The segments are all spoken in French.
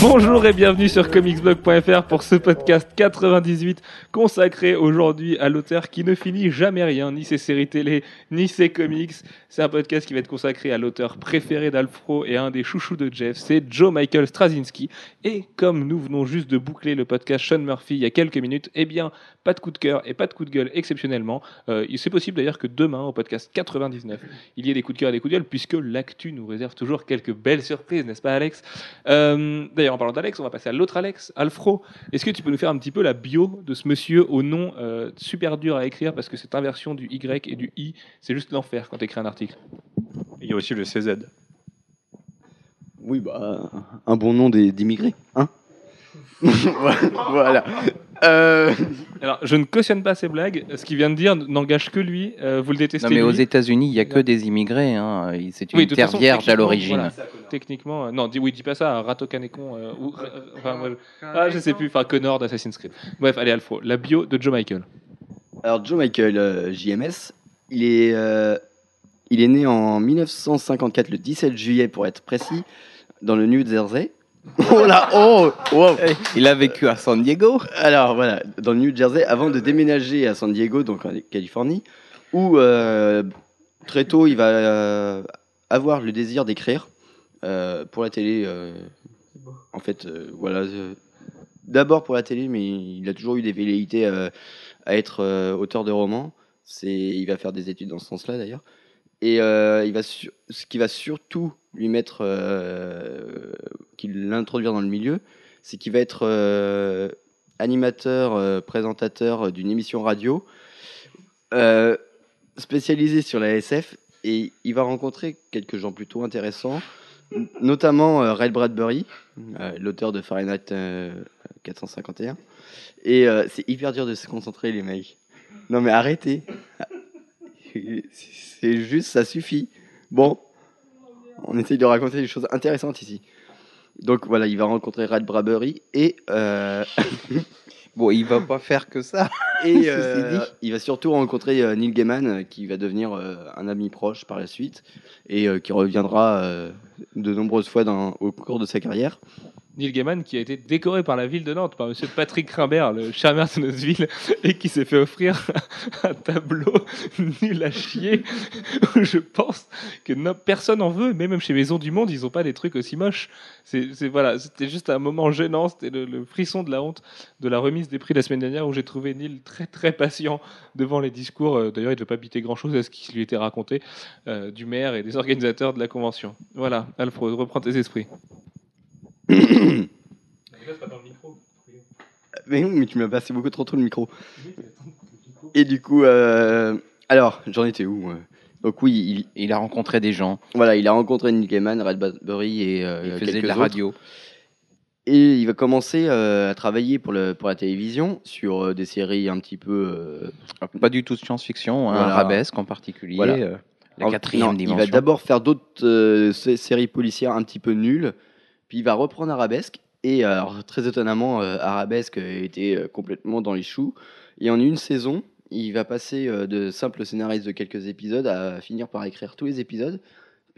Bonjour et bienvenue sur comicsblog.fr pour ce podcast 98 consacré aujourd'hui à l'auteur qui ne finit jamais rien, ni ses séries télé, ni ses comics. C'est un podcast qui va être consacré à l'auteur préféré d'Alfro et un des chouchous de Jeff, c'est Joe Michael Straczynski. Et comme nous venons juste de boucler le podcast Sean Murphy il y a quelques minutes, eh bien, pas de coup de cœur et pas de coup de gueule exceptionnellement. Euh, c'est possible d'ailleurs que demain, au podcast 99, il y ait des coups de cœur et des coups de gueule, puisque l'actu nous réserve toujours quelques belles surprises, n'est-ce pas Alex? Euh, D'ailleurs, en parlant d'Alex, on va passer à l'autre Alex, Alfro. Est-ce que tu peux nous faire un petit peu la bio de ce monsieur au nom euh, super dur à écrire parce que cette inversion du Y et du I, c'est juste l'enfer quand tu écris un article Il y a aussi le CZ. Oui, bah, un bon nom d'immigrés, hein? Voilà. Euh, Alors, je ne cautionne pas ces blagues. Ce qu'il vient de dire n'engage que lui. Euh, vous le détestez. Non, mais aux. États-unis, il n'y a que des immigrés. Hein. Il- C'est une Oui, terre façon, vierge à l'origine. voilà, techniquement, euh, non, dis, oui, dis pas ça, Rato Canecon, euh, ou, euh, enfin, moi, je- ah, je sais plus, enfin, Connor d'Assassin's Creed. Bref, allez, Alfro, la bio de Joe Michael. alors, Joe Michael, euh, JMS, il est, euh, il est né en 1954, le 17 juillet pour être précis, dans le New Jersey. Oh là, oh, wow. Il a vécu à San Diego. Alors voilà, dans le New Jersey, avant de déménager à San Diego, donc en Californie, où euh, très tôt il va euh, avoir le désir d'écrire euh, pour la télé. en fait, voilà, d'abord pour la télé, mais il a toujours eu des velléités à être auteur de romans. C'est, il va faire des études dans ce sens-là d'ailleurs. Et euh, il va ce qui va surtout lui mettre, euh, qui l'introduire dans le milieu, c'est qu'il va être euh, animateur, euh, présentateur d'une émission radio spécialisée sur la SF et il va rencontrer quelques gens plutôt intéressants, notamment Ray Bradbury, l'auteur de Fahrenheit euh, 451. Et c'est hyper dur de se concentrer, les mecs. Non, mais arrêtez. C'est juste, ça suffit. Bon, on essaye de raconter des choses intéressantes ici. Donc voilà, il va rencontrer Ray Bradbury et euh, Bon, il va pas faire que ça. et euh, il va surtout rencontrer euh, Neil Gaiman, euh, qui va devenir euh, un ami proche par la suite et euh, qui reviendra euh, de nombreuses fois dans, au cours de sa carrière. Neil Gaiman qui a été décoré par la ville de Nantes, par monsieur Patrick Rimbert, le charmeur de notre ville, et qui s'est fait offrir un tableau nul à chier. Je pense que personne en veut, mais même chez Maison du Monde, ils n'ont pas des trucs aussi moches. C'est, c'est- voilà, c'était juste un moment gênant, c'était le, le frisson de la honte de la remise des prix la semaine dernière où j'ai trouvé Neil très très patient devant les discours. Euh, D'ailleurs, il ne devait pas biter grand-chose à ce qui lui était raconté euh, du maire et des organisateurs de la convention. Voilà, Alfred, reprends tes esprits. Mais tu m'as passé beaucoup trop tôt le micro. Et du coup, euh, alors, j'en étais où Donc oui, il, Il a rencontré des gens. voilà, il a rencontré Neil Gaiman, Ray Bradbury et euh, Il faisait quelques de la autres. radio. Et il va commencer euh, à travailler pour, le, pour la télévision sur euh, des séries un petit peu. euh, Pas du tout de science-fiction, hein, Voilà. arabesque en particulier. Voilà. euh, la en- quatrième non, dimension. Il va d'abord faire d'autres euh, sé- séries policières un petit peu nulles, puis il va reprendre Arabesque. Et alors, très étonnamment, euh, Arabesque était euh, complètement dans les choux. Et en une saison, il va passer euh, de simple scénariste de quelques épisodes à finir par écrire tous les épisodes,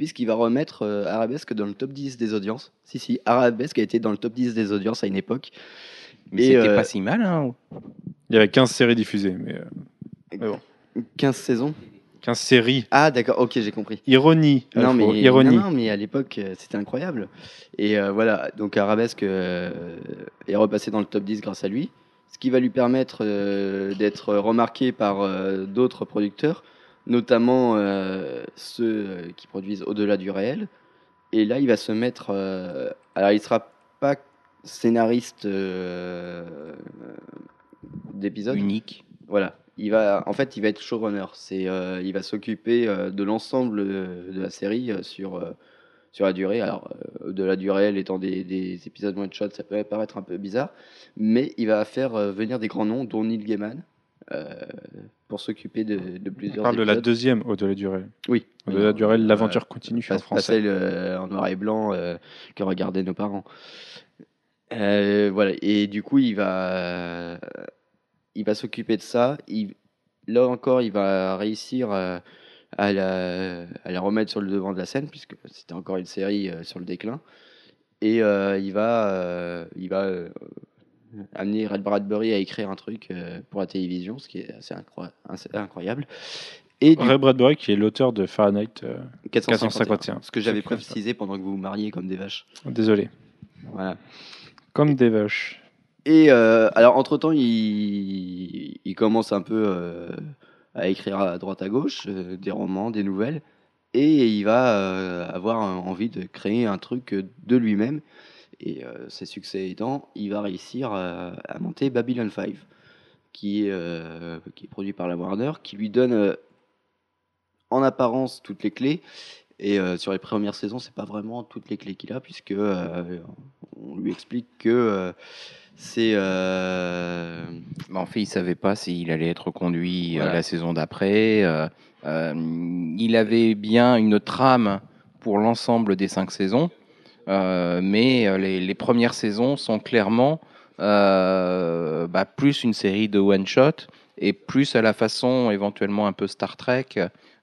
puisqu'il va remettre euh, Arabesque dans le top 10 des audiences. Si, si, Arabesque a été dans le top 10 des audiences à une époque. Mais c'était euh, pas si mal. Hein. Il y avait 15 séries diffusées, mais euh, Mais bon. 15 saisons 15 séries. Ah, d'accord, ok, j'ai compris. Ironie. Non mais, ironie. non, non, mais à l'époque, c'était incroyable. Et euh, voilà, donc Arabesque euh, est repassé dans le top 10 grâce à lui, ce qui va lui permettre euh, d'être remarqué par euh, d'autres producteurs, notamment euh, ceux euh, qui produisent Au-delà du réel. Et là, il va se mettre. euh, alors, il sera pas scénariste euh, d'épisode. Unique. Voilà. Il va, en fait, il va être showrunner. C'est, il va s'occuper de l'ensemble de la série sur, sur la durée. Alors, euh, de la durée, elle étant des, des épisodes one shot, ça peut paraître un peu bizarre, mais il va faire euh, venir des grands noms, dont Neil Gaiman, pour s'occuper de, de On plusieurs. parle de la deuxième au-delà du réel. Oui. Au-delà du réel, l'aventure continue pas, en pas français. celle euh, en noir et blanc euh, que regardaient nos parents. Euh, voilà, et du coup, il va, il va s'occuper de ça. Il, là encore, il va réussir à, la, à la remettre sur le devant de la scène, puisque c'était encore une série sur le déclin. Et euh, il va, euh, il va euh, amener Red Bradbury à écrire un truc euh, pour la télévision, ce qui est assez, incroy- assez incroyable. Et Ray Bradbury, qui est l'auteur de Fahrenheit. euh, 451, 451. ce que j'avais précisé pendant que vous vous mariez comme des vaches. Désolé. Voilà. Comme des vaches. Et euh, alors, entre-temps, il, il commence un peu euh, à écrire à droite à gauche, euh, des romans, des nouvelles, et il va avoir envie de créer un truc de lui-même. Et euh, ses succès aidant, il va réussir euh, à monter Babylon 5, qui est, euh, qui est produit par la Warner, qui lui donne euh, en apparence toutes les clés. Et sur les premières saisons, c'est pas vraiment toutes les clés qu'il a, puisque on lui explique que c'est Bah, en fait, il savait pas s'il allait être conduit Voilà. la saison d'après. il avait bien une trame pour l'ensemble des cinq saisons, mais euh, les, premières saisons sont clairement euh, bah, plus une série de one-shot et plus à la façon éventuellement un peu Star Trek,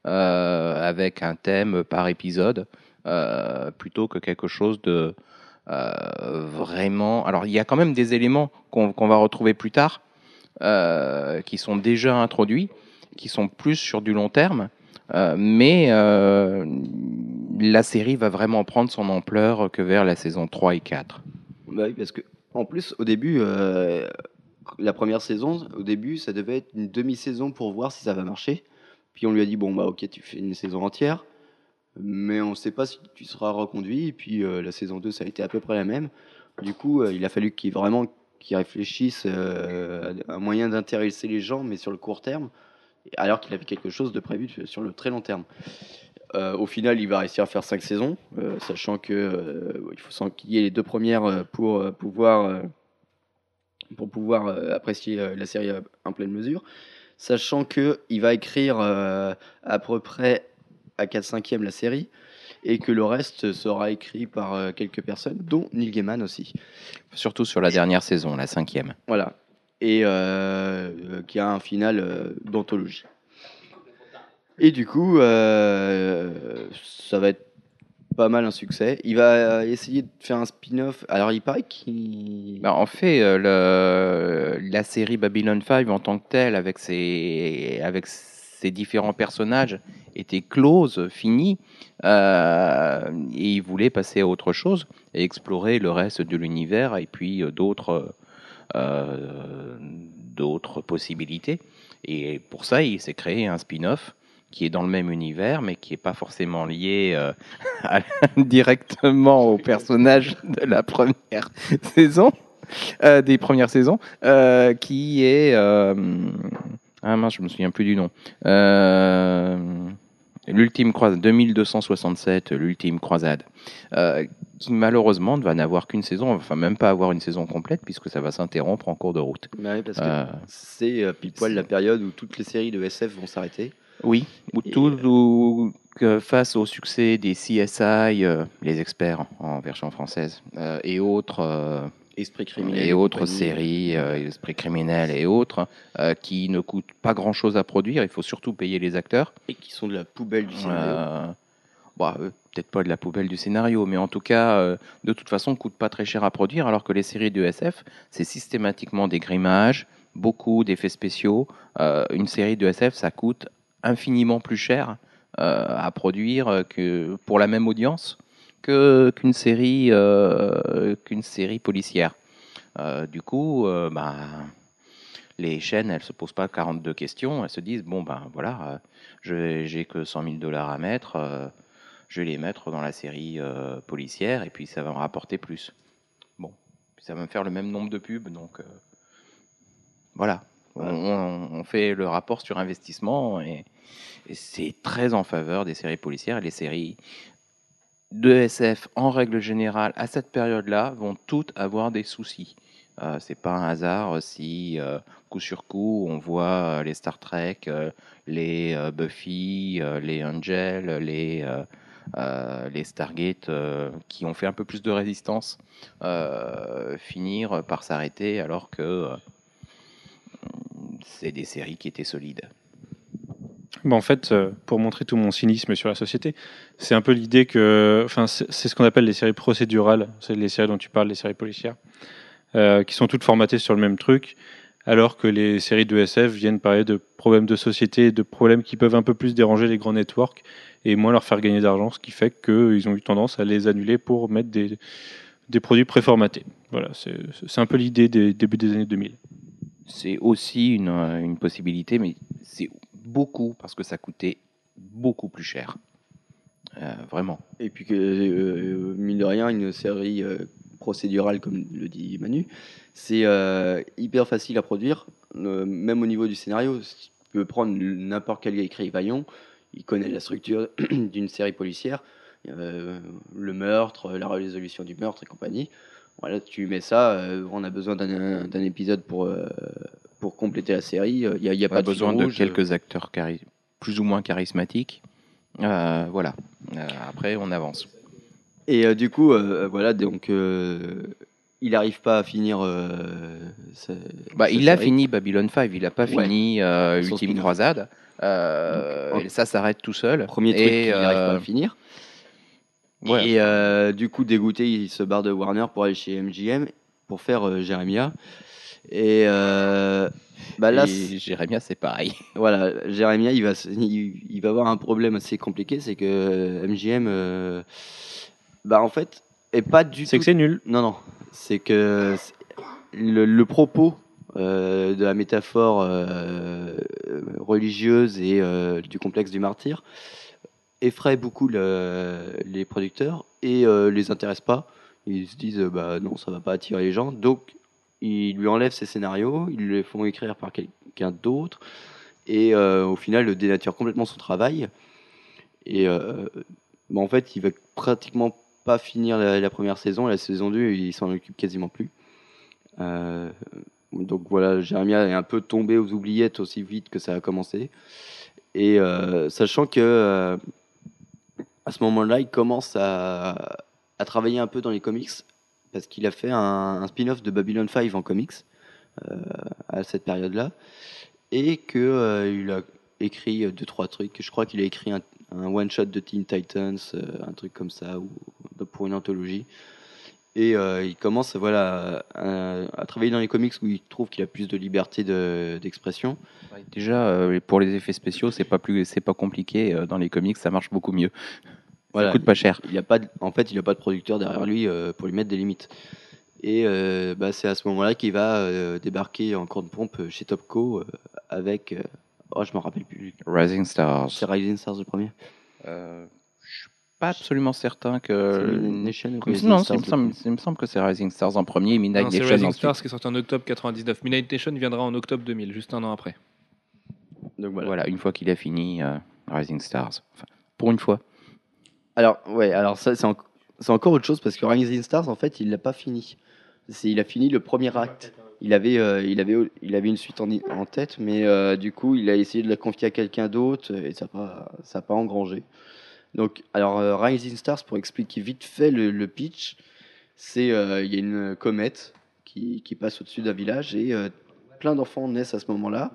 euh, avec un thème par épisode, euh, plutôt que quelque chose de euh, vraiment. Alors, il y a quand même des éléments qu'on va retrouver plus tard, euh, qui sont déjà introduits, qui sont plus sur du long terme, euh, mais euh, la série va vraiment prendre son ampleur que vers la saison 3 et 4. Bah oui, parce que en plus, au début, euh, la première saison, au début, ça devait être une demi-saison pour voir si ça va marcher. Puis on lui a dit bon bah ok, tu fais une saison entière, mais on ne sait pas si tu seras reconduit. Puis euh, la saison 2, ça a été à peu près la même. Du coup, euh, il a fallu qu'il vraiment qu'il réfléchisse euh, à un moyen d'intéresser les gens, mais sur le court terme, alors qu'il avait quelque chose de prévu sur le très long terme. Euh, au final, il va réussir à faire cinq saisons, euh, sachant que euh, il faut s'en- qu'il y ait les deux premières euh, pour pouvoir pour pouvoir apprécier la série en pleine mesure, sachant que il va écrire à peu près à 4 5 la série et que le reste sera écrit par quelques personnes, dont Neil Gaiman aussi. Surtout sur la dernière saison, la cinquième. Voilà. Et qui a un final d'anthologie. Et du coup, euh, ça va être pas mal un succès. Il va essayer de faire un spin-off. Alors, il paraît qu'il. Bah, en fait, euh, la série Babylon 5 en tant que telle, avec ses, différents personnages, était close, finie, euh, et il voulait passer à autre chose et explorer le reste de l'univers et puis d'autres possibilités. Et pour ça, il s'est créé un spin-off qui est dans le même univers, mais qui n'est pas forcément lié euh, à- directement au personnage de la première saison, euh, des premières saisons, euh, qui est... ah mince, je me souviens plus du nom. L'ultime croisade, 2267, l'ultime croisade, qui malheureusement ne va n'avoir qu'une saison, enfin même pas avoir une saison complète puisque ça va s'interrompre en cours de route. Bah oui, parce que c'est pile poil la période où toutes les séries de SF vont s'arrêter. Oui, ou tout ou que face au succès des CSI, euh, les experts en version française, euh, et autres, euh, Esprit criminel. et autres séries, euh, Esprit criminel et autres, euh, qui ne coûtent pas grand-chose à produire. Il faut surtout payer les acteurs. Et qui sont de la poubelle du scénario. Euh, euh, peut-être pas de la poubelle du scénario, mais en tout cas, euh, de toute façon, coûte pas très cher à produire, alors que les séries de SF, c'est systématiquement des grimages, beaucoup d'effets spéciaux. Euh, une série de SF, ça coûte infiniment plus cher euh, à produire euh, que pour la même audience qu'une série euh, qu'une série policière. Du coup, bah, les chaînes, elles se posent pas 42 questions, elles se disent bon ben voilà, euh, j'ai que 100 000 dollars à mettre, je vais les mettre dans la série policière et puis ça va me rapporter plus. Bon, ça va me faire le même nombre de pubs, donc euh, voilà. On, fait le rapport sur investissement et, et c'est très en faveur des séries policières et les séries de SF en règle générale à cette période-là vont toutes avoir des soucis. Euh, c'est pas un hasard si euh, coup sur coup on voit euh, les Star Trek, euh, les Buffy, les Angel, les les Stargate qui ont fait un peu plus de résistance finir par s'arrêter alors que c'est des séries qui étaient solides. En fait, euh, pour montrer tout mon cynisme sur la société, c'est un peu l'idée que, enfin, c'est ce qu'on appelle les séries procédurales, c'est les séries dont tu parles, les séries policières, euh, qui sont toutes formatées sur le même truc, alors que les séries de SF viennent parler de problèmes de société, de problèmes qui peuvent un peu plus déranger les grands networks et moins leur faire gagner d'argent, ce qui fait qu'ils ont eu tendance à les annuler pour mettre des, des produits préformatés. Voilà, c'est un peu l'idée des débuts des années 2000. C'est aussi une, euh, une possibilité, mais c'est beaucoup parce que ça coûtait beaucoup plus cher. Euh, vraiment. Et puis que, euh, mine de rien, une série procédurale, comme le dit Manu, c'est hyper facile à produire, même au niveau du scénario. Tu peux prendre n'importe quel écrivaillon, il connaît la structure d'une série policière, le meurtre, la résolution du meurtre et compagnie. Voilà, tu mets ça, euh, on a besoin d'un épisode pour, euh, pour compléter la série. Il n'y a, il y a Pas de besoin de quelques acteurs plus ou moins charismatiques. Euh, voilà. Euh, après, on avance. Et euh, du coup, voilà, donc il n'arrive pas à finir. sa- Bah, sa il a fini Babylon 5, il n'a pas Ouais. fini Ultime. Croisade. Donc, ça s'arrête tout seul. Premier truc Et, qu'il n'arrive pas à finir. Ouais. Et euh, du coup, dégoûté, il se barre de Warner pour aller chez MGM pour faire euh, Jeremiah. Et euh, bah là, c'est- Et Jérémia, c'est pareil. voilà, Jeremiah, il va, il, il va avoir un problème assez compliqué, c'est que MGM, euh, bah en fait, est pas du C'est tout que c'est nul. Non, non. C'est que c'est- le, le propos euh, de la métaphore euh, religieuse et euh, du complexe du martyr effraie beaucoup le- les producteurs et euh, les intéresse pas. Ils se disent euh, bah non, ça va pas attirer les gens. Donc ils lui enlèvent ses scénarios, ils les font écrire par quelqu'un d'autre et euh, au final le dénature complètement son travail. Et euh, bah, en fait, il va pratiquement pas finir la, première saison. La saison 2, il s'en occupe quasiment plus. Donc voilà, Jeremiah est un peu tombé aux oubliettes aussi vite que ça a commencé. Et sachant que à ce moment-là, il commence à, à travailler un peu dans les comics parce qu'il a fait un, spin-off de Babylon 5 en comics euh, à cette période-là et que euh, il a écrit euh, deux trois trucs. Je crois qu'il a écrit un, un one shot de Teen Titans, euh, un truc comme ça, ou pour une anthologie. Et euh, il commence voilà, à, à travailler dans les comics où il trouve qu'il a plus de liberté de- d'expression. Déjà, euh, pour les effets spéciaux, c'est pas plus, pas compliqué. Euh, Dans les comics, ça marche beaucoup mieux. Voilà, Ça coûte pas cher. il a pas de- en fait, il n'a pas de producteur derrière lui euh, pour lui mettre des limites. Et bah, c'est à ce moment-là qu'il va débarquer en de pompe chez Topco avec. oh, je me rappelle plus. Rising Stars. C'est Rising Stars le premier. Pas absolument certain que. Nation ou Rising non, Stars il me, le semble, premier il me semble que c'est Rising Stars en premier et Midnight Non, c'est Nation Rising ensuite. Stars qui est sorti en octobre 99. Midnight Nation viendra en octobre 2000, juste un an après. Donc voilà. Voilà, une fois qu'il a fini euh, Rising Stars. Enfin, pour une fois. Alors, ouais, alors ça, c'est en- c'est encore autre chose parce que Rising Stars, en fait, il l'a pas fini. C'est- Il a fini le premier acte. Il avait, euh, il avait, il avait une suite en, en tête, mais euh, du coup, il a essayé de la confier à quelqu'un d'autre et ça n'a pas, ça a pas engrangé. Donc, alors, euh, Rising Stars, pour expliquer vite fait le, le pitch, c'est euh, il y a une comète qui, qui passe au-dessus d'un village et euh, plein d'enfants naissent à ce moment-là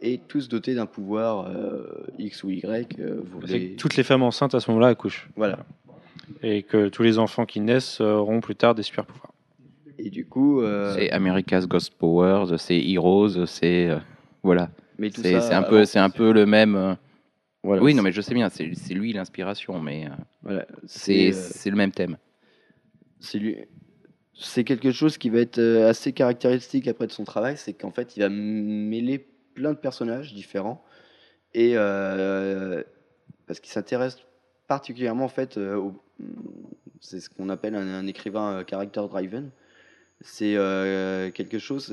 et tous dotés d'un pouvoir euh, X ou Y. euh, vous que toutes les femmes enceintes à ce moment-là accouchent. Voilà. Et que tous les enfants qui naissent auront plus tard des super pouvoirs. Et du coup, euh, C'est America's Ghost Powers, c'est Heroes, c'est. euh, voilà. mais tout C'est ça c'est un, peu, c'est un peu le même. Voilà, oui, non, mais je sais bien, c'est lui l'inspiration, mais euh, voilà, c'est c'est euh, c'est le même thème. c'est quelque chose qui va être euh, assez caractéristique après de son travail, c'est qu'en fait il va mêler plein de personnages différents et euh, parce qu'il s'intéresse particulièrement en fait c'est ce qu'on appelle un, un écrivain character driven. C'est quelque chose,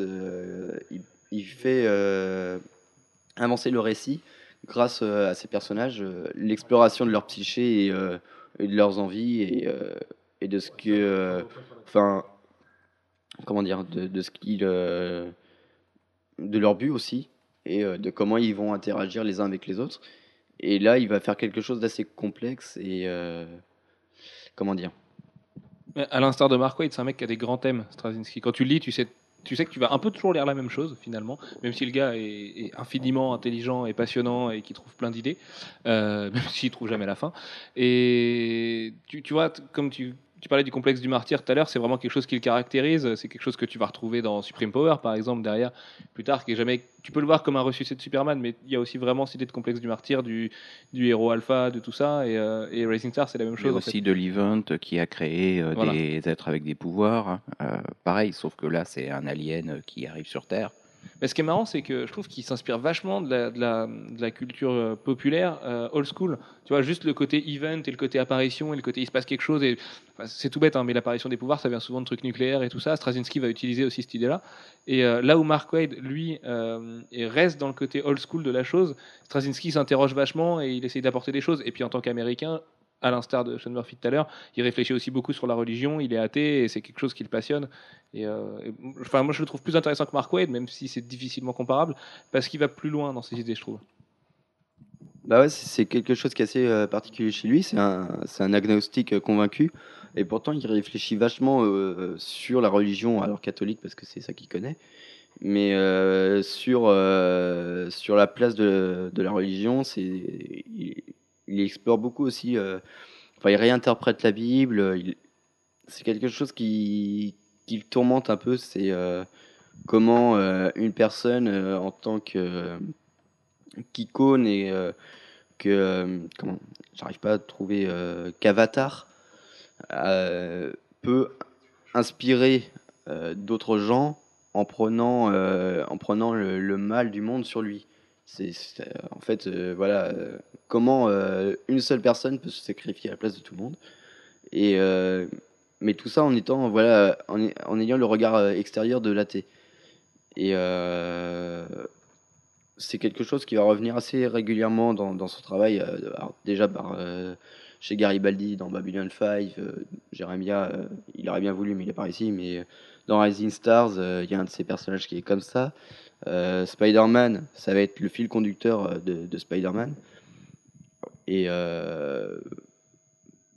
il, il fait avancer le récit grâce euh, à ces personnages, euh, l'exploration de leur psyché et, euh, de leurs envies et, de ce que, enfin, comment dire, de, de ce qu'ils, de leur but aussi et de comment ils vont interagir les uns avec les autres. Et là, il va faire quelque chose d'assez complexe et comment dire. À l'instar de Mark Waid, c'est un mec qui a des grands thèmes, Straczynski. Quand tu lis, tu sais tu sais que tu vas un peu toujours lire la même chose finalement, même si le gars est, infiniment intelligent et passionnant et qui trouve plein d'idées, euh, même s'il trouve jamais la fin. Et tu, tu vois, comme tu, tu parlais du complexe du martyr tout à l'heure, c'est vraiment quelque chose qui le caractérise. C'est quelque chose que tu vas retrouver dans Supreme Power, par exemple, derrière, plus tard, qui est jamais. Tu peux le voir comme un ressuscité de Superman, mais il y a aussi vraiment cette idée de complexe du martyr, du, du héros alpha, de tout ça. Et, euh, et Racing Star, c'est la même Mais chose. en fait. aussi de l'event qui a créé euh, Voilà. des êtres avec des pouvoirs. hein. Euh, pareil, sauf que là, c'est un alien qui arrive sur Terre. Mais ce qui est marrant, c'est que je trouve qu'il s'inspire vachement de la, culture euh, populaire euh, old school. Tu vois, juste le côté event et le côté apparition et le côté il se passe quelque chose. C'est tout bête, hein, mais l'apparition des pouvoirs, ça vient souvent de trucs nucléaires et tout ça. Straczynski va utiliser aussi cette idée-là. Et euh, là où Mark Wade, lui, reste dans le côté old school de la chose, Straczynski s'interroge vachement et il essaye d'apporter des choses. Et puis en tant qu'Américain, à l'instar de Sean Murphy tout à l'heure, il réfléchit aussi beaucoup sur la religion. Il est athée et c'est quelque chose qui le passionne. Euh, enfin, moi, je le trouve plus intéressant que Mark Wade, même si c'est difficilement comparable, parce qu'il va plus loin dans ses idées, je trouve. Bah c'est quelque chose qui est assez euh, particulier chez lui. C'est un, un agnostique euh, convaincu. Et pourtant, il réfléchit vachement sur la religion, alors catholique, parce que c'est ça qu'il connaît. Mais sur, sur la place de, de la religion, c'est, il, explore beaucoup aussi. euh, enfin, il réinterprète la Bible. il- c'est quelque chose qui, qui le tourmente un peu. C'est euh, comment euh, une personne, euh, en tant que qu'icône et euh, que euh, comment j'arrive pas à trouver euh, qu'Avatar euh, peut inspirer euh, d'autres gens en prenant euh, en prenant le mal du monde sur lui. C'est euh, en fait euh, voilà euh, comment une seule personne peut se sacrifier à la place de tout le monde et mais tout ça en étant voilà en, ayant le regard extérieur de l'athée et c'est quelque chose qui va revenir assez régulièrement dans, son travail, déjà par, chez Garibaldi dans Babylon 5, euh, Jeremiah, euh, il aurait bien voulu, mais il n'est pas ici, mais dans Rising Stars, il y a un de ces personnages qui est comme ça. Euh, Spider-Man, ça va être le fil conducteur euh, de, de Spider-Man. Et euh,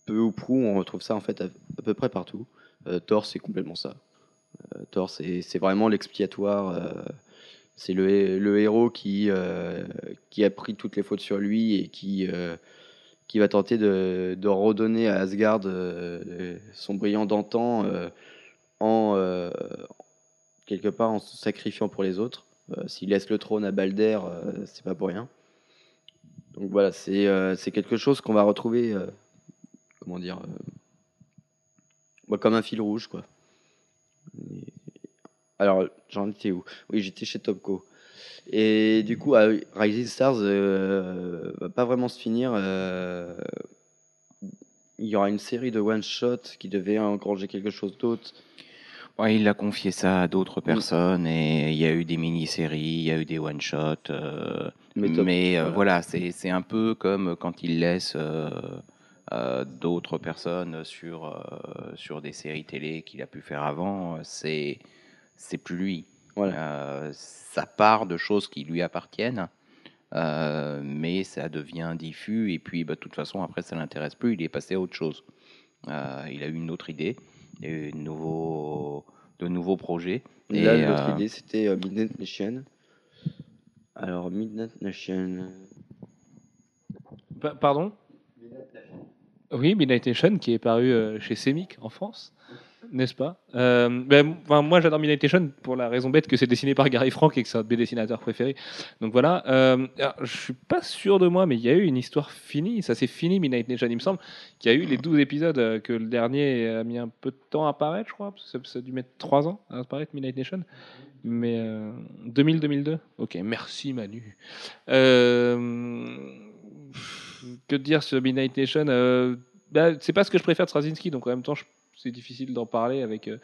peu ou prou, on retrouve ça en fait à, peu près partout. Thor, c'est complètement ça. Thor, c'est vraiment l'expiatoire. c'est le, hé- le héros qui, qui a pris toutes les fautes sur lui et qui, qui va tenter de, de redonner à Asgard son brillant d'antan en quelque part en se sacrifiant pour les autres. Euh, S'il laisse le trône à Balder, euh, c'est pas pour rien. Donc voilà, c'est euh, quelque chose qu'on va retrouver, comment dire, comme un fil rouge, quoi. Alors, j'en étais où? Oui, j'étais chez Topco. Et du coup, Rising Stars euh, va pas vraiment se finir. il y aura une série de one-shot qui devait engranger quelque chose d'autre. Ouais, il a confié ça à d'autres Mm. personnes et il y a eu des mini-séries, il y a eu des one-shots. euh, Mais euh, voilà. c'est un peu comme quand il laisse euh, d'autres personnes sur, sur des séries télé qu'il a pu faire avant. C'est plus lui. Voilà. Ça part de choses qui lui appartiennent, mais ça devient diffus et puis bah, de toute façon après ça l'intéresse plus, il est passé à autre chose. Il a eu une autre idée, de nouveaux, de nouveaux projets. Et là, Et, l'autre euh, idée, c'était euh, Midnight Nation. Alors, Midnight Nation. Pa- Pardon? Oui, Midnight Nation, qui est paru euh, chez Semic en France, n'est-ce pas? Euh, ben, enfin, Moi, j'adore Midnight Nation pour la raison bête que c'est dessiné par Gary Frank et que c'est un de mes dessinateurs préférés. Donc voilà. Euh, alors, je suis pas sûr de moi, mais il y a eu une histoire finie. Ça s'est fini, Midnight Nation, il me semble, qu'il y a eu les 12 épisodes, euh, que le dernier a mis un peu de temps à apparaître, je crois. Ça, a dû mettre 3 ans à apparaître, Midnight Nation. Mais euh, 2000-2002 Ok, merci Manu. Euh, que dire sur Midnight Nation? Euh, bah, C'est pas ce que je préfère de Straczynski, donc en même temps, je- c'est difficile d'en parler avec euh,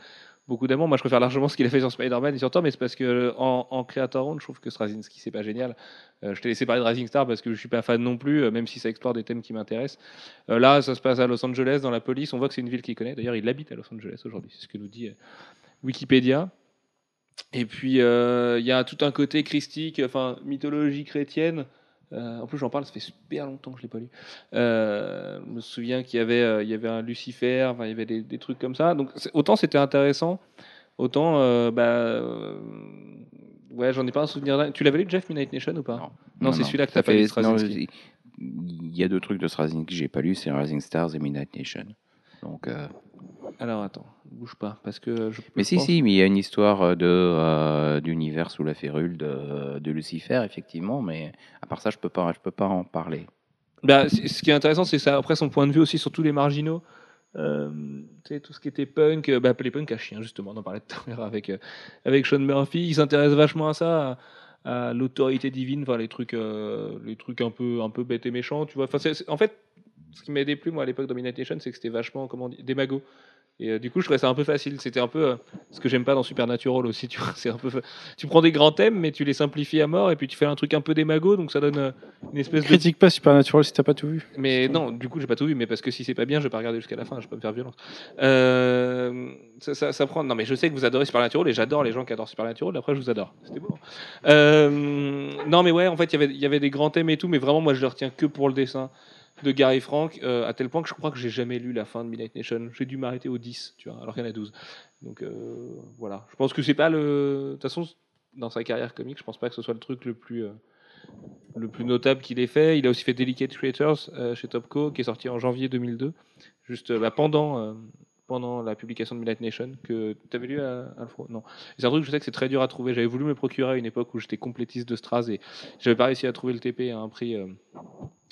beaucoup d'amour. Moi, je préfère largement ce qu'il a fait sur Spider-Man et sur Thor, mais c'est parce que en, en Creator je trouve que Straczynski, c'est pas génial. Euh, je t'ai laissé parler de Rising Star parce que je suis pas fan non plus, euh, même si ça explore des thèmes qui m'intéressent. Euh, là, ça se passe à Los Angeles, dans la police. On voit que c'est une ville qu'il connaît. D'ailleurs, il habite à Los Angeles aujourd'hui, c'est ce que nous dit euh, Wikipédia. Et puis, euh, il y a tout un côté christique, enfin, mythologie chrétienne. Euh, en plus, j'en parle, ça fait super longtemps que je ne l'ai pas lu. Euh, je me souviens qu'il y avait, euh, il y avait un Lucifer, enfin, il y avait des, des trucs comme ça. Donc, autant c'était intéressant, Autant, bah, ouais, j'en ai pas un souvenir. Tu l'avais lu, Jeff, Midnight Nation ou pas? Non, c'est celui-là que pas lu, fait- non, Straczynski. Il y a deux trucs de Straczynski que j'ai pas lu, c'est Rising Stars et Midnight Nation. Donc, euh, Alors attends, bouge pas, parce que je. Mais si, pense- si, mais il y a une histoire de euh, d'univers sous la férule de, de Lucifer, effectivement, mais à part ça, je peux pas, je peux pas en parler. Bah, ce qui est intéressant, c'est ça. Après, son point de vue aussi sur tous les marginaux. Euh, tu sais, tout ce qui était punk, euh, bah, les punks à chien, justement, on en parlait tout à l'heure avec, euh, avec Sean Murphy. Il s'intéresse vachement à ça, à, à l'autorité divine, enfin, les trucs, euh, les trucs un peu, un peu bêtes et méchants, tu vois. Enfin, en fait, ce qui m'a déplu, moi, à l'époque Dominate Nation, c'est que c'était vachement, comment dire, des magos. Et euh, du coup, je trouvais ça un peu facile. C'était un peu euh, ce que j'aime pas dans Supernatural aussi, tu vois. C'est un peu, fa- tu prends des grands thèmes, mais tu les simplifies à mort, et puis tu fais un truc un peu des magos, donc ça donne euh, une espèce de Critique pas Supernatural si t'as pas tout vu. mais non, du coup, j'ai pas tout vu, mais parce que si c'est pas bien, je vais pas regarder jusqu'à la fin, je vais pas me faire violence. Ça, ça, ça prend. Non, mais je sais que vous adorez Supernatural et j'adore les gens qui adorent Supernatural. Après, je vous adore. C'était beau. hein. Non, mais ouais, en fait, il y avait- il y avait des grands thèmes et tout, mais vraiment, moi, je le retiens que pour le dessin de Gary Frank, euh, à tel point que je crois que j'ai jamais lu la fin de Midnight Nation. J'ai dû m'arrêter au 10, tu vois, alors qu'il y en a 12. Donc euh, voilà. Je pense que c'est pas le. De toute façon, dans sa carrière comique, je pense pas que ce soit le truc le plus. euh, le plus notable qu'il ait fait. Il a aussi fait Delicate Creators chez Topco, qui est sorti en janvier 2002, juste bah, pendant, pendant la publication de Midnight Nation, que tu avais lu, euh, Alfro? Non. C'est un truc que je sais que c'est très dur à trouver. J'avais voulu me procurer à une époque où j'étais complétiste de Stras et j'avais pas réussi à trouver le TP à un prix euh,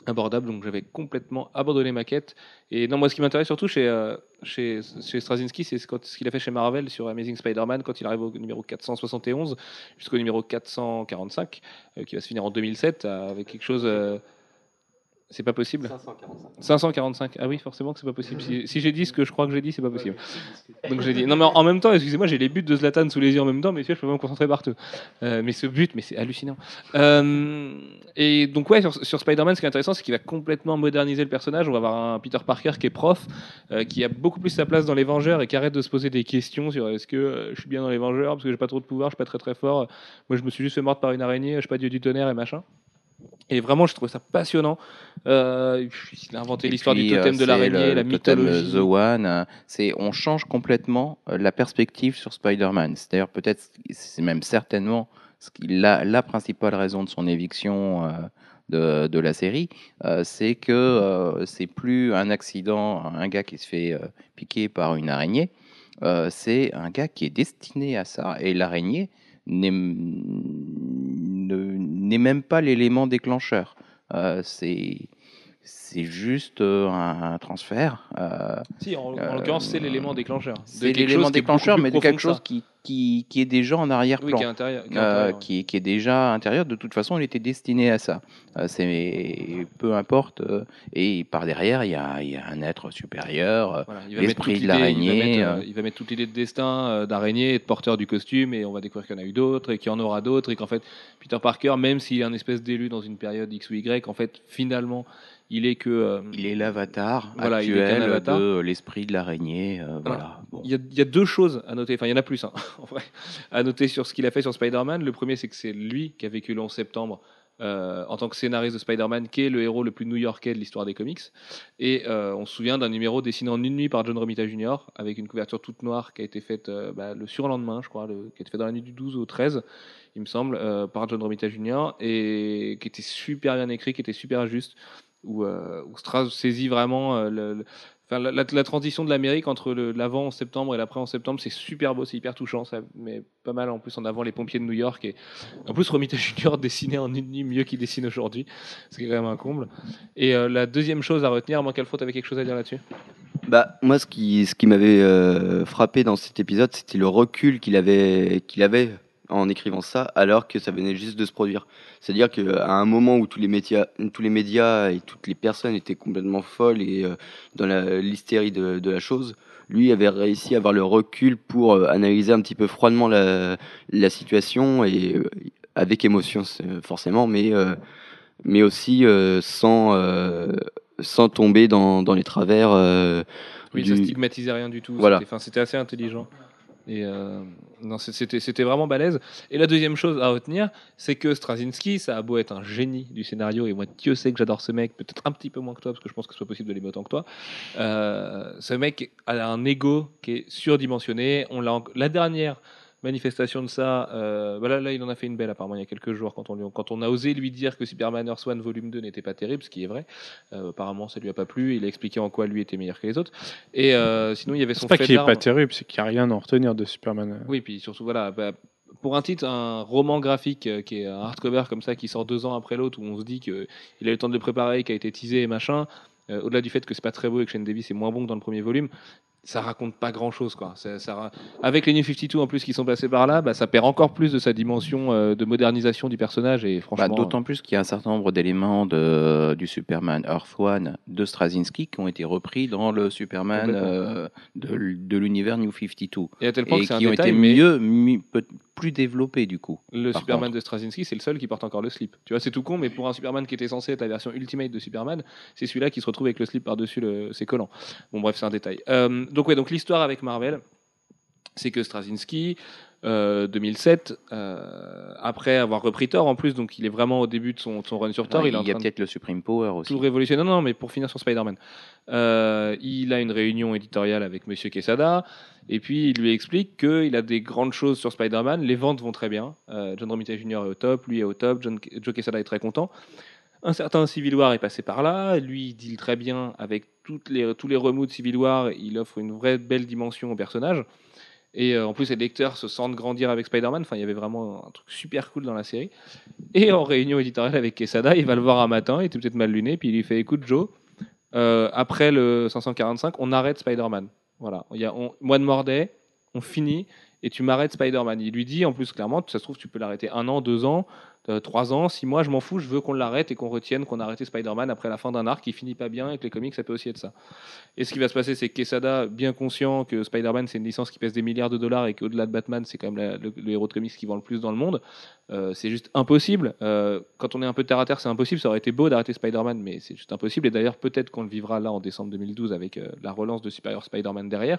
abordable, donc j'avais complètement abandonné ma quête. Et non, moi, ce qui m'intéresse surtout chez, euh, chez, chez c'est ce qu'il a fait chez Marvel sur Amazing Spider-Man quand il arrive au numéro 471 jusqu'au numéro 445, euh, qui va se finir en 2007 euh, avec quelque chose. C'est pas possible 545. Ah oui, forcément que c'est pas possible. Si, si j'ai dit ce que je crois que j'ai dit, c'est pas possible. Donc j'ai dit. Non, mais en, même temps, excusez-moi, j'ai les buts de Zlatan sous les yeux en même temps, mais je peux pas me concentrer partout. Euh, mais ce but, mais c'est hallucinant. Euh, et donc, ouais, sur, sur Spider-Man, ce qui est intéressant, c'est qu'il va complètement moderniser le personnage. On va avoir un Peter Parker qui est prof, euh, qui a beaucoup plus sa place dans les Vengeurs et qui arrête de se poser des questions sur est-ce que euh, je suis bien dans les Vengeurs parce que j'ai pas trop de pouvoir, je suis pas très très fort. Moi, je me suis juste fait morte par une araignée, je suis pas dieu du tonnerre et machin. Et vraiment, je trouve ça passionnant. Euh, il a inventé l'histoire du puis, totem euh, de l'araignée, la le totem, euh, mythologie. The One, euh, c'est on change complètement euh, la perspective sur Spider-Man. C'est d'ailleurs peut-être, c'est même certainement la, la principale raison de son éviction euh, de, de la série, euh, c'est que euh, c'est plus un accident, un gars qui se fait euh, piquer par une araignée. euh, c'est un gars qui est destiné à ça et l'araignée n'est ne- n'est même pas l'élément déclencheur. Euh, c'est juste euh, un, transfert. euh, Si, en, en Euh, l'occurrence, c'est l'élément déclencheur. C'est l'élément qui déclencheur, mais de quelque que chose qui, qui, qui est déjà en Oui, arrière-plan. qui est intérieur. qui est euh, intérieur, ouais. qui, est, qui est déjà intérieur. De toute façon, il était destiné à ça. C'est peu importe. et par derrière, il y a, il y a un être supérieur. Voilà, l'esprit de l'araignée, Il va, mettre, euh. il va mettre toute l'idée de destin d'araignée et de porteur du costume, et on va découvrir qu'il y en a eu d'autres, et qu'il y en aura d'autres, et qu'en fait, Peter Parker, même s'il est un espèce d'élu dans une période X ou Y, en fait, finalement, il est que. euh, il est l'avatar Voilà, actuel avatar. de l'esprit de l'araignée. euh, voilà. Bon. Il y, a, il y a deux choses à noter, enfin il y en a plus, hein, en vrai, à noter sur ce qu'il a fait sur Spider-Man. Le premier, c'est que c'est lui qui a vécu le 11 septembre euh, en tant que scénariste de Spider-Man, qui est le héros le plus new-yorkais de l'histoire des comics. Et euh, on se souvient d'un numéro dessiné en une nuit par John Romita Jr., avec une couverture toute noire qui a été faite euh, bah, le surlendemain, je crois, le- qui a été fait dans la nuit du 12 au 13, il me semble, par John Romita Jr., et qui était super bien écrit, qui était super juste, où, euh, où Stras saisit vraiment euh, Enfin, la, transition de l'Amérique entre l'avant en septembre et l'après en septembre, c'est super beau, c'est hyper touchant, ça met pas mal en plus en avant les pompiers de New York. Et en plus, Romita Junior dessinait en une nuit mieux qu'il dessine aujourd'hui, ce qui est quand même un comble. Et euh, la deuxième chose à retenir, moi, Calfro, t'avais quelque chose à dire là-dessus? Bah, moi, ce qui, ce qui m'avait frappé dans cet épisode, c'était le recul qu'il avait, qu'il avait en écrivant ça, alors que ça venait juste de se produire. C'est-à-dire qu'à un moment où tous les, médias, tous les médias et toutes les personnes étaient complètement folles et euh, dans l'hystérie de, de la chose, lui avait réussi à avoir le recul pour euh, analyser un petit peu froidement la, la situation et euh, avec émotion c'est- forcément, mais, euh, mais aussi euh, sans, euh, sans tomber dans, dans les travers. euh, Oui, du- ça stigmatisait rien du tout. Voilà. C'était- assez intelligent. Et euh, c'était vraiment balèze. Et la deuxième chose à retenir, c'est que Straczynski, ça a beau être un génie du scénario, et moi, Dieu sait que j'adore ce mec, peut-être un petit peu moins que toi, parce que je pense que c'est pas possible de l'aimer autant que toi. Euh, ce mec a un ego qui est surdimensionné. On l'a la dernière manifestation de ça, euh, voilà, là, il en a fait une belle apparemment il y a quelques jours quand on, lui- quand on a osé lui dire que Superman Earth One volume 2 n'était pas terrible, ce qui est vrai. Euh, apparemment, ça lui a pas plu. Il a expliqué en quoi lui était meilleur que les autres. Et euh, sinon, il y avait son C'est pas qu'il est pas terrible, c'est qu'il n'y a rien à en retenir de Superman. Oui, puis surtout, voilà, bah, pour un titre, un roman graphique euh, qui est un hardcover comme ça, qui sort deux ans après l'autre, où on se dit qu'il a eu le temps de le préparer, qui a été teasé et machin, euh, au-delà du fait que c'est pas très beau et que Shane Davis est moins bon que dans le premier volume, ça raconte pas grand-chose. quoi. Ça, Avec les New 52 en plus qui sont passés par là, bah, ça perd encore plus de sa dimension euh, de modernisation du personnage. Et Bah, franchement, D'autant plus qu'il y a un certain nombre d'éléments du Superman Earth One de Straczynski qui ont été repris dans le Superman euh, de, de l'univers New 52 et à tel point et que c'est un qui ont détail, été mais mieux, mi- plus développés du coup. le Superman contre. de Straczynski, c'est le seul qui porte encore le slip. Tu vois, c'est tout con, mais pour un Superman qui était censé être la version ultimate de Superman, c'est celui-là qui se retrouve avec le slip par-dessus le- ses collants. Bon, bref, c'est un détail. Euh, donc, ouais, donc l'histoire avec Marvel, c'est que Straczynski, euh, 2007, euh, après avoir repris Thor en plus, donc il est vraiment au début de son, de son run sur Thor, Ouais, il est en il y a peut-être le Supreme Power aussi. tout révolutionner. Non, non, mais pour finir sur Spider-Man. Euh, il a une réunion éditoriale avec Monsieur Quesada, et puis il lui explique qu'il a des grandes choses sur Spider-Man. Les ventes vont très bien. Euh, John Romita Jr. est au top, lui est au top, John, Joe Quesada est très content. Un certain Civil War est passé par là. Lui, il deal très bien avec toutes les, tous les remous de Civil War. Il offre une vraie belle dimension au personnage. Et euh, en plus, les lecteurs se sentent grandir avec Spider-Man. Enfin, il y avait vraiment un truc super cool dans la série. Et en réunion éditoriale avec Quesada, il va le voir un matin, il était peut-être mal luné, puis il lui fait Écoute, Joe, euh, après le 545, on arrête Spider-Man. Voilà, il y a on, mois de on finit, et tu m'arrêtes Spider-Man. Il lui dit en plus clairement Ça se trouve, tu peux l'arrêter un an, deux ans, euh, trois ans, six mois, je m'en fous, je veux qu'on l'arrête et qu'on retienne qu'on a arrêté Spider-Man après la fin d'un arc qui finit pas bien et que les comics, ça peut aussi être ça. Et ce qui va se passer, c'est que Quesada, bien conscient que Spider-Man, c'est une licence qui pèse des milliards de dollars et qu'au-delà de Batman, c'est quand même la- le, héros de comics qui vend le plus dans le monde, euh, c'est juste impossible. Euh, quand on est un peu terre à terre, c'est impossible. Ça aurait été beau d'arrêter Spider-Man, mais c'est juste impossible. Et d'ailleurs, peut-être qu'on le vivra là en décembre 2012 avec euh, la relance de Superior Spider-Man derrière.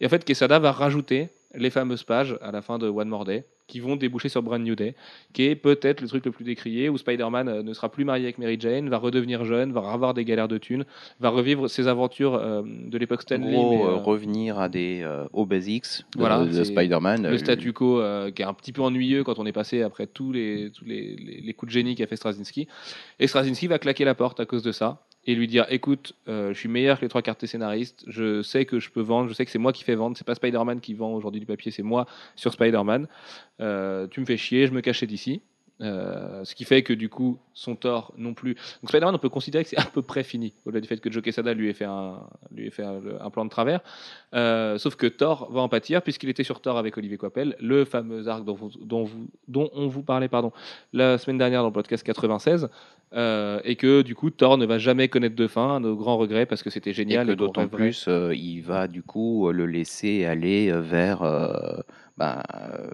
Et en fait, Quesada va rajouter les fameuses pages à la fin de One More Day qui vont déboucher sur Brand New Day, qui est peut-être le truc le plus décrié où Spider-Man euh, ne sera plus marié avec Mary Jane, va redevenir jeune, va avoir des galères de thunes, va revivre ses aventures euh, de l'époque Stanley. gros, mais, euh, revenir à des euh, basics de, Voilà, de Spider-Man. le statu quo qui est un petit peu ennuyeux quand on est passé après tous les, tous les, les- les coups de génie qu'a fait Straczynski. Et Straczynski va claquer la porte à cause de ça et lui dire écoute, euh, je suis meilleur que les trois quarts des scénaristes, je sais que je peux vendre, je sais que c'est moi qui fais vendre, c'est pas Spider-Man qui vend aujourd'hui du papier, c'est moi sur Spider-Man. Euh, tu me fais chier, je me cachais d'ici. Euh, ce qui fait que du coup, son tort non plus. Donc Spider-Man, on peut considérer que c'est à peu près fini, au-delà du fait que Joe Quesada lui ait fait un, lui ait fait un, un plan de travers. Euh, sauf que Thor va en pâtir puisqu'il était sur Thor avec Olivier Coipel, le fameux arc dont, vous- dont, vous- dont on vous parlait pardon, la semaine dernière dans le podcast 96, euh, et que du coup Thor ne va jamais connaître de fin, à nos grands regrets parce que c'était et génial. et qu'on d'autant plus, il va du coup le laisser aller vers, euh, ben, euh,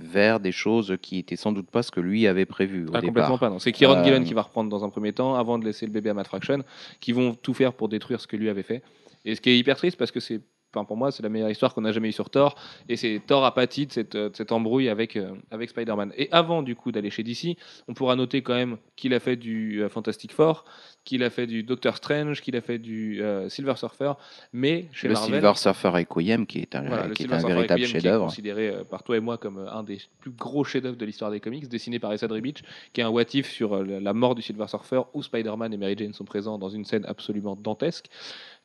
vers des choses qui étaient sans doute pas ce que lui avait prévu au Ah, complètement pas, non. C'est Kieron Euh, Gillen qui va reprendre dans un premier temps avant de laisser le bébé à Matt Fraction, qui vont tout faire pour détruire ce que lui avait fait. Et ce qui est hyper triste parce que c'est, enfin pour moi, c'est la meilleure histoire qu'on a jamais eue sur Thor. Et c'est Thor a pâti de cette, euh, de cette embrouille avec, euh, avec Spider-Man. Et avant du coup d'aller chez DC, on pourra noter quand même qu'il a fait du euh, Fantastic Four, qu'il a fait du Doctor Strange, qu'il a fait du euh, Silver Surfer, mais chez le Marvel. Silver Surfer Requiem, qui est un, Voilà, qui est un véritable chef-d'œuvre. considéré euh, par toi et moi comme euh, un des plus gros chefs-d'œuvre de l'histoire des comics, dessiné par Essa Beach, qui est un what if sur la mort du Silver Surfer où Spider-Man et Mary Jane sont présents dans une scène absolument dantesque.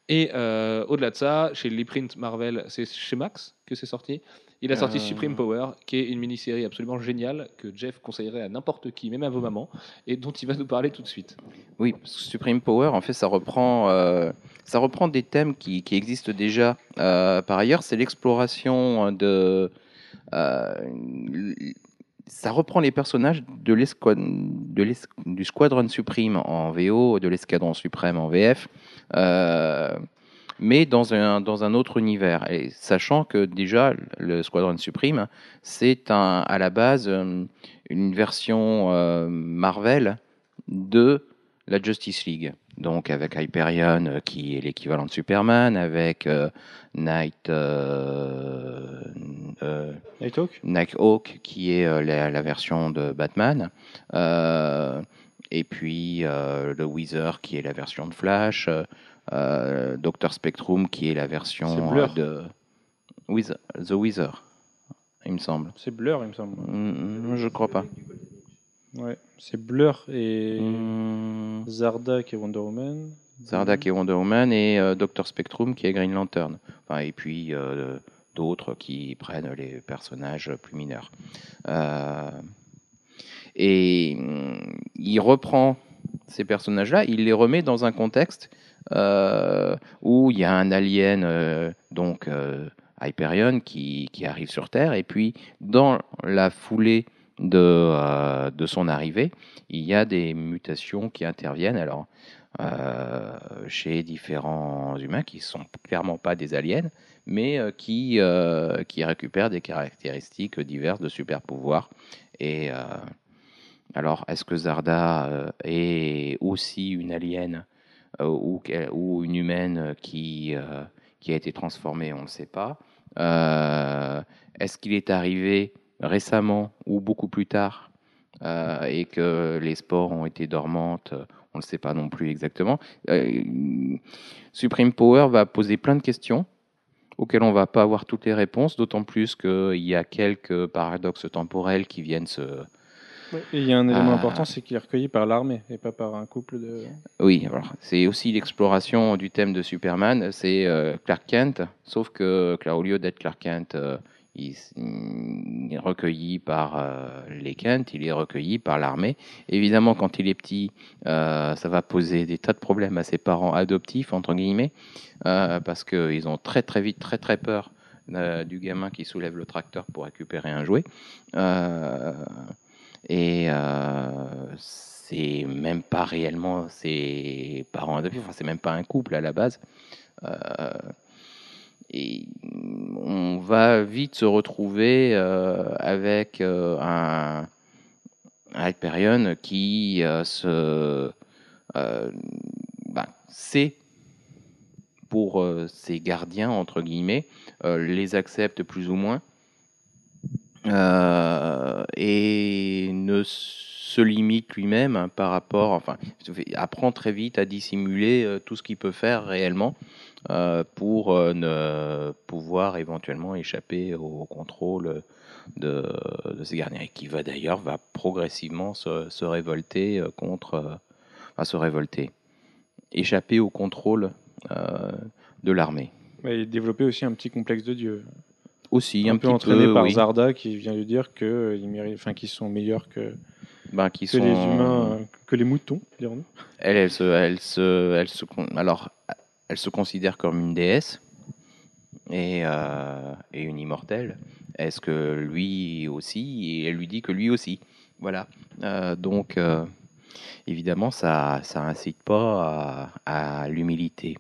Et euh, au-delà de ça, chez l'e-print Marvel, c'est chez Max que c'est sorti. Il a sorti Euh. Supreme Power, qui est une mini-série absolument géniale que Jeff conseillerait à n'importe qui, même à vos mamans, et dont il va nous parler tout de suite. Oui, parce que Supreme Power, en fait, ça reprend, euh, ça reprend des thèmes qui, qui existent déjà. Par ailleurs, c'est l'exploration de. Ça reprend les personnages de de du Squadron Supreme en VO, de l'Escadron Suprême en VF, euh, mais dans un, dans un autre univers. Sachant que déjà, le Squadron Supreme, c'est à la base euh, une version euh, Marvel de la Justice League. Donc avec Hyperion euh, qui est l'équivalent de Superman, avec euh, Night, euh, euh, Nighthawk Nighthawk, qui est la, la version de Batman. Et puis le Weezer, qui est la version de Flash. Doctor Spectrum, qui est la version Blur. de Weezer- The Weezer, il me semble. C'est Blur, il me semble. Mm, Je crois pas. Ouais, c'est Blur et Mm, Zardak et Wonder Woman. Zardak et Wonder Woman et euh, Doctor Spectrum qui est Green Lantern. Enfin, et puis euh, d'autres qui prennent les personnages plus mineurs. Euh, et mm, il reprend ces personnages-là, il les remet dans un contexte euh, où il y a un alien, donc Hyperion, qui, qui arrive sur Terre, et puis dans la foulée de, euh, de son arrivée, il y a des mutations qui interviennent. Alors, euh, chez différents humains qui sont clairement pas des aliens, mais euh, qui, qui récupèrent des caractéristiques diverses de super pouvoirs. Et alors, est-ce que Zarda est aussi une alien ou, une humaine qui, qui a été transformée On ne sait pas. Est-ce qu'il est arrivé récemment ou beaucoup plus tard euh, et que les spores ont été dormantes on ne le sait pas non plus exactement. Euh, Supreme Power va poser plein de questions auxquelles on va pas avoir toutes les réponses, d'autant plus qu'il y a quelques paradoxes temporels qui viennent se... Et il y a un élément Ah. important, c'est qu'il est recueilli par l'armée et pas par un couple de. Oui, alors c'est aussi l'exploration du thème de Superman, c'est euh, Clark Kent, sauf que Clark- au lieu d'être Clark Kent, euh, il, est recueilli par euh, les Kent, il est recueilli par l'armée. Évidemment, quand il est petit, euh, ça va poser des tas de problèmes à ses parents adoptifs, entre guillemets, euh, parce qu'ils ont très très vite, très très peur euh, du gamin qui soulève le tracteur pour récupérer un jouet. Et c'est même pas réellement ses parents adoptifs, enfin, c'est même pas un couple à la base. Et on va vite se retrouver euh, avec euh, un, Hyperion qui euh, se bah, sait pour ses gardiens entre guillemets les accepte plus ou moins euh, et ne se limite lui-même par rapport, enfin, apprend très vite à dissimuler euh, tout ce qu'il peut faire réellement euh, pour ne pouvoir éventuellement échapper au contrôle de, de ses gardiens et qui va d'ailleurs va progressivement se, se révolter contre, enfin, se révolter, échapper au contrôle de l'armée. Il développait aussi un petit complexe de dieu. Aussi un, un, peu entraîné peu, par oui. Zarda qui vient lui dire que euh, ils méritent, enfin, qu'ils sont meilleurs que, Ben, qui que sont les humains, euh, que les moutons, dirons-nous. Elle, elle se, elle se, elle se, alors, elle se considère comme une déesse et, euh, et une immortelle. Est-ce que lui aussi Et elle lui dit que lui aussi. Voilà. Euh, donc, euh, évidemment, ça, ça incite pas à, à l'humilité.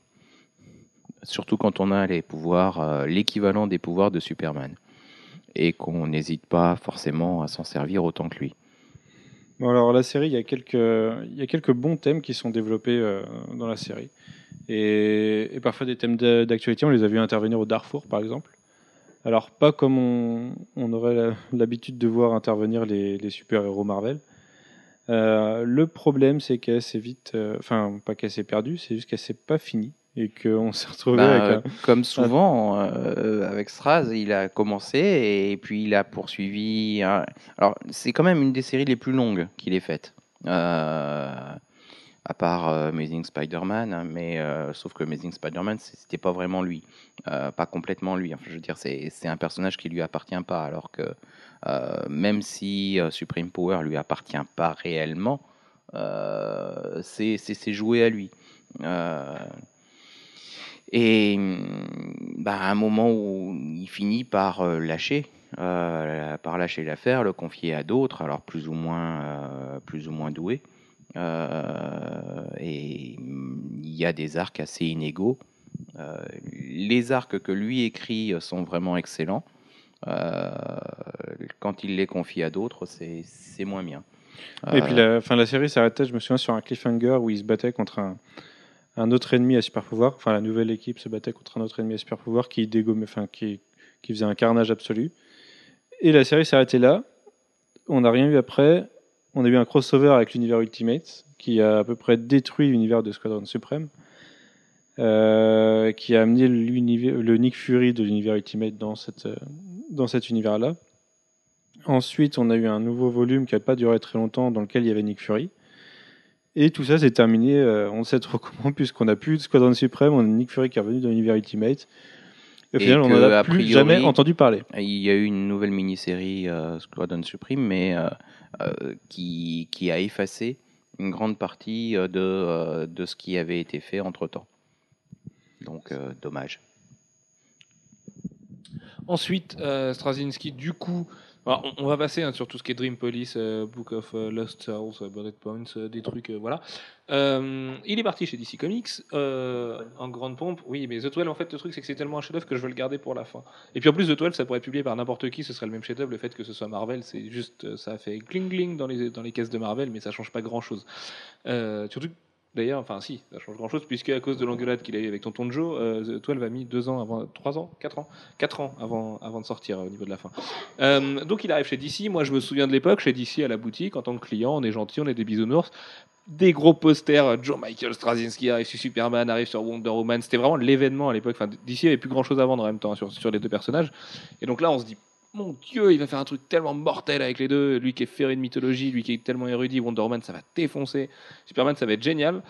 Surtout quand on a les pouvoirs, euh, l'équivalent des pouvoirs de Superman, et qu'on n'hésite pas forcément à s'en servir autant que lui. Alors la série, il y a quelques, il y a quelques bons thèmes qui sont développés euh, dans la série. Et, parfois des thèmes d'a- d'actualité, on les a vus intervenir au Darfour, par exemple. Alors pas comme on, aurait l'habitude de voir intervenir les, super-héros Marvel. Euh, le problème, c'est qu'elle s'est vite, enfin pas qu'elle s'est perdue, c'est juste qu'elle s'est pas finie et qu'on s'est retrouvé Bah, avec euh, un- Comme souvent, euh, avec Straz, il a commencé et puis il a poursuivi. un- Alors, c'est quand même une des séries les plus longues qu'il ait faites. Euh, à part euh, Amazing Spider-Man, hein, mais euh, sauf que Amazing Spider-Man, c'était pas vraiment lui, Euh, pas complètement lui. Enfin, je veux dire, c'est un personnage qui lui appartient pas, alors que euh, même si euh, Supreme Power lui appartient pas réellement, euh, c'est joué à lui. Et hum, bah, à un moment où il finit par euh, lâcher, euh, par lâcher l'affaire, le confier à d'autres, alors plus ou moins, euh, plus ou moins doués. Euh, et hum, il y a des arcs assez inégaux. Les arcs que lui écrit sont vraiment excellents. Quand il les confie à d'autres, c'est moins bien. Et puis la, fin, la série s'arrêtait, je me souviens, sur un cliffhanger où il se battait contre un, un autre ennemi à super pouvoir. Enfin, la nouvelle équipe se battait contre un autre ennemi à super pouvoir qui dégommait, enfin, qui, qui faisait un carnage absolu. Et la série s'est arrêtée là. On n'a rien eu après. On a eu un crossover avec l'univers Ultimate qui a à peu près détruit l'univers de Squadron Supreme. euh, qui a amené le Nick Fury de l'univers Ultimate dans, cette, euh, dans cet univers-là. Ensuite, on a eu un nouveau volume qui n'a pas duré très longtemps, dans lequel il y avait Nick Fury. Et tout ça s'est terminé, euh, on sait trop comment, puisqu'on n'a plus de Squadron Supreme, on a Nick Fury qui est revenu dans l'univers Ultimate. Et au Et final, on n'en a a plus priori, jamais entendu parler. Il y a eu une nouvelle mini-série euh, Squadron Supreme, mais euh, euh, qui, qui a effacé une grande partie euh, de, euh, de ce qui avait été fait entre-temps. Donc, euh, dommage. Ensuite, euh, Straczynski, du coup, alors, on, va passer hein, sur tout ce qui est Dream Police, euh, Book of euh, Lost Souls, euh, Bullet Points, euh, des trucs, voilà. Il est parti chez DC Comics en grande pompe. Oui, mais The 12, en fait, le truc, c'est que c'est tellement un chef-d'œuvre que je veux le garder pour la fin. Et puis en plus, The 12, ça pourrait être publié par n'importe qui, ce serait le même chef-d'œuvre. Le fait que ce soit Marvel, c'est juste, ça fait cling cling dans les, dans les caisses de Marvel, mais ça change pas grand-chose. Surtout D'ailleurs, enfin si, ça change grand-chose, puisque à cause de l'engueulade qu'il a eu avec Tonton Joe, euh, The 12 a mis deux ans avant, trois ans, quatre ans, quatre ans avant, avant de sortir euh, au niveau de la fin. Euh, donc il arrive chez DC. Moi, je me souviens de l'époque, chez DC à la boutique, en tant que client, on est gentil, on est des bisounours. Des gros posters, euh, Joe Michael Straczynski arrive sur Superman, arrive sur Wonder Woman. C'était vraiment l'événement à l'époque. Enfin, DC avait plus grand chose à vendre en même temps hein, sur, sur les deux personnages. Et donc là, on se dit, mon Dieu, il va faire un truc tellement mortel avec les deux. Lui qui est féru de mythologie, lui qui est tellement érudit, Wonder Woman, ça va défoncer. Superman, ça va être génial.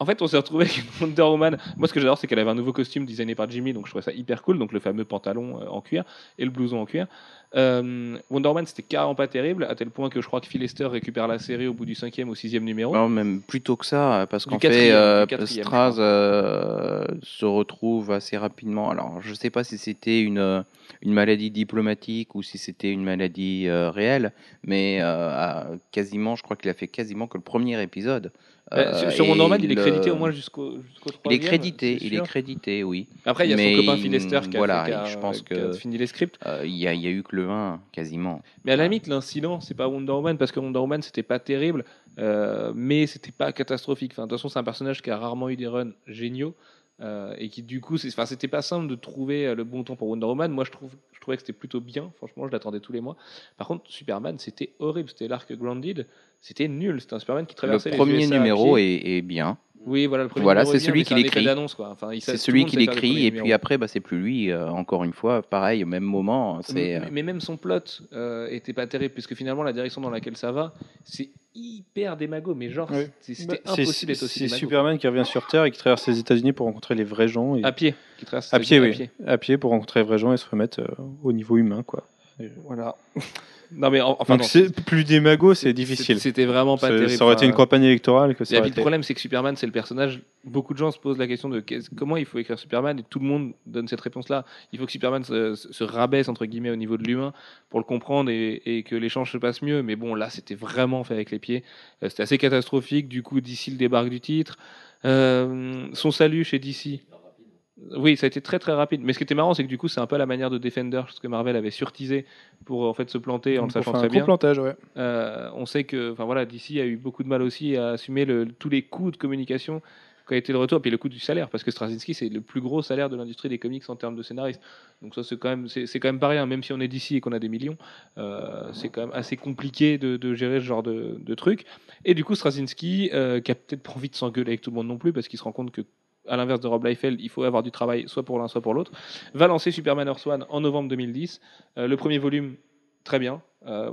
En fait, on s'est retrouvé avec Wonder Woman. Moi, ce que j'adore, c'est qu'elle avait un nouveau costume designé par Jimmy, donc je trouvais ça hyper cool. Donc le fameux pantalon euh, en cuir et le blouson en cuir. Euh, Wonder Woman, c'était carrément pas terrible, à tel point que je crois que Phil Lester récupère la série au bout du cinquième ou sixième numéro. Non, même plutôt que ça, parce qu'en fait, euh, Straz euh, se retrouve assez rapidement. Alors, je ne sais pas si c'était une, une maladie diplomatique ou si c'était une maladie euh, réelle, mais euh, quasiment, je crois qu'il a fait quasiment que le premier épisode. Euh, sur- Euh, Wonder et Woman, il est crédité au moins jusqu'au jusqu'au Il est crédité, il est crédité, oui. Après, il y a mais son copain Lester qui a, voilà, fait- qui a- je pense qui a que- fini les scripts. Euh, Il y, a, il y a eu que le 1, quasiment. Mais à la limite, l'incident, c'est pas Wonder Woman, parce que Wonder Woman, c'était pas terrible, euh, mais c'était pas catastrophique. Enfin, de toute façon, c'est un personnage qui a rarement eu des runs géniaux. euh, et qui du coup, c'était pas simple de trouver euh, le bon temps pour Wonder Woman. Moi, je, trouve, je trouvais que c'était plutôt bien. Franchement, je l'attendais tous les mois. Par contre, Superman, c'était horrible. C'était l'arc Grounded. C'était nul. C'était un Superman qui Le traversait les premier USA à numéro est bien. Oui, voilà, le premier Voilà, c'est celui qui l'écrit. Enfin, C'est celui qui l'écrit, et puis après, bah, c'est plus lui. euh, encore une fois, pareil, au même moment. Mais, euh, mais même son plot euh, était pas terrible, puisque finalement, la direction dans laquelle ça va, c'est hyper démago. Mais genre, Oui. c'était Bah, impossible d'être aussi C'est. Superman qui revient sur Terre et qui traverse les États-Unis pour rencontrer les vrais gens. Et... À pied, qui traverse À pied, oui. À pied pour rencontrer les vrais gens et se remettre euh, au niveau humain, quoi. Voilà. non, mais en- enfin, Donc non, c'est plus démago, c'est difficile. C'était vraiment pas Ça- terrible. Ça aurait été une campagne électorale que ça Et aurait puis le problème, c'est que Superman, c'est le personnage. Beaucoup de gens se posent la question de comment il faut écrire Superman, et tout le monde donne cette réponse-là. Il faut que Superman se, se rabaisse entre guillemets au niveau de l'humain pour le comprendre et, et que l'échange se passe mieux. Mais bon, là, c'était vraiment fait avec les pieds. Euh, C'était assez catastrophique. Du coup, d'ici le débarque du titre, Euh, son salut chez DC. Oui, ça a été très très rapide. Mais ce qui était marrant, c'est que du coup, c'est un peu la manière de Defender, ce que Marvel avait surtisé pour en fait se planter en le sachant très un bien. plantage, ouais. Euh, on sait que, enfin voilà, DC a eu beaucoup de mal aussi à assumer le- tous les coûts de communication qui a été le retour, puis le coût du salaire, parce que Straczynski c'est le plus gros salaire de l'industrie des comics en termes de scénaristes. Donc ça c'est quand même, c'est quand même pas rien, même si on est DC et qu'on a des millions, euh, c'est quand même assez compliqué de, de gérer ce genre de, de truc. Et du coup Straczynski, euh, qui a peut-être pas envie de s'engueuler avec tout le monde non plus, parce qu'il se rend compte que à l'inverse de Rob Liefeld, il faut avoir du travail soit pour l'un, soit pour l'autre, va lancer Superman Earth One en novembre 2010. Euh, le premier volume, très bien. Euh,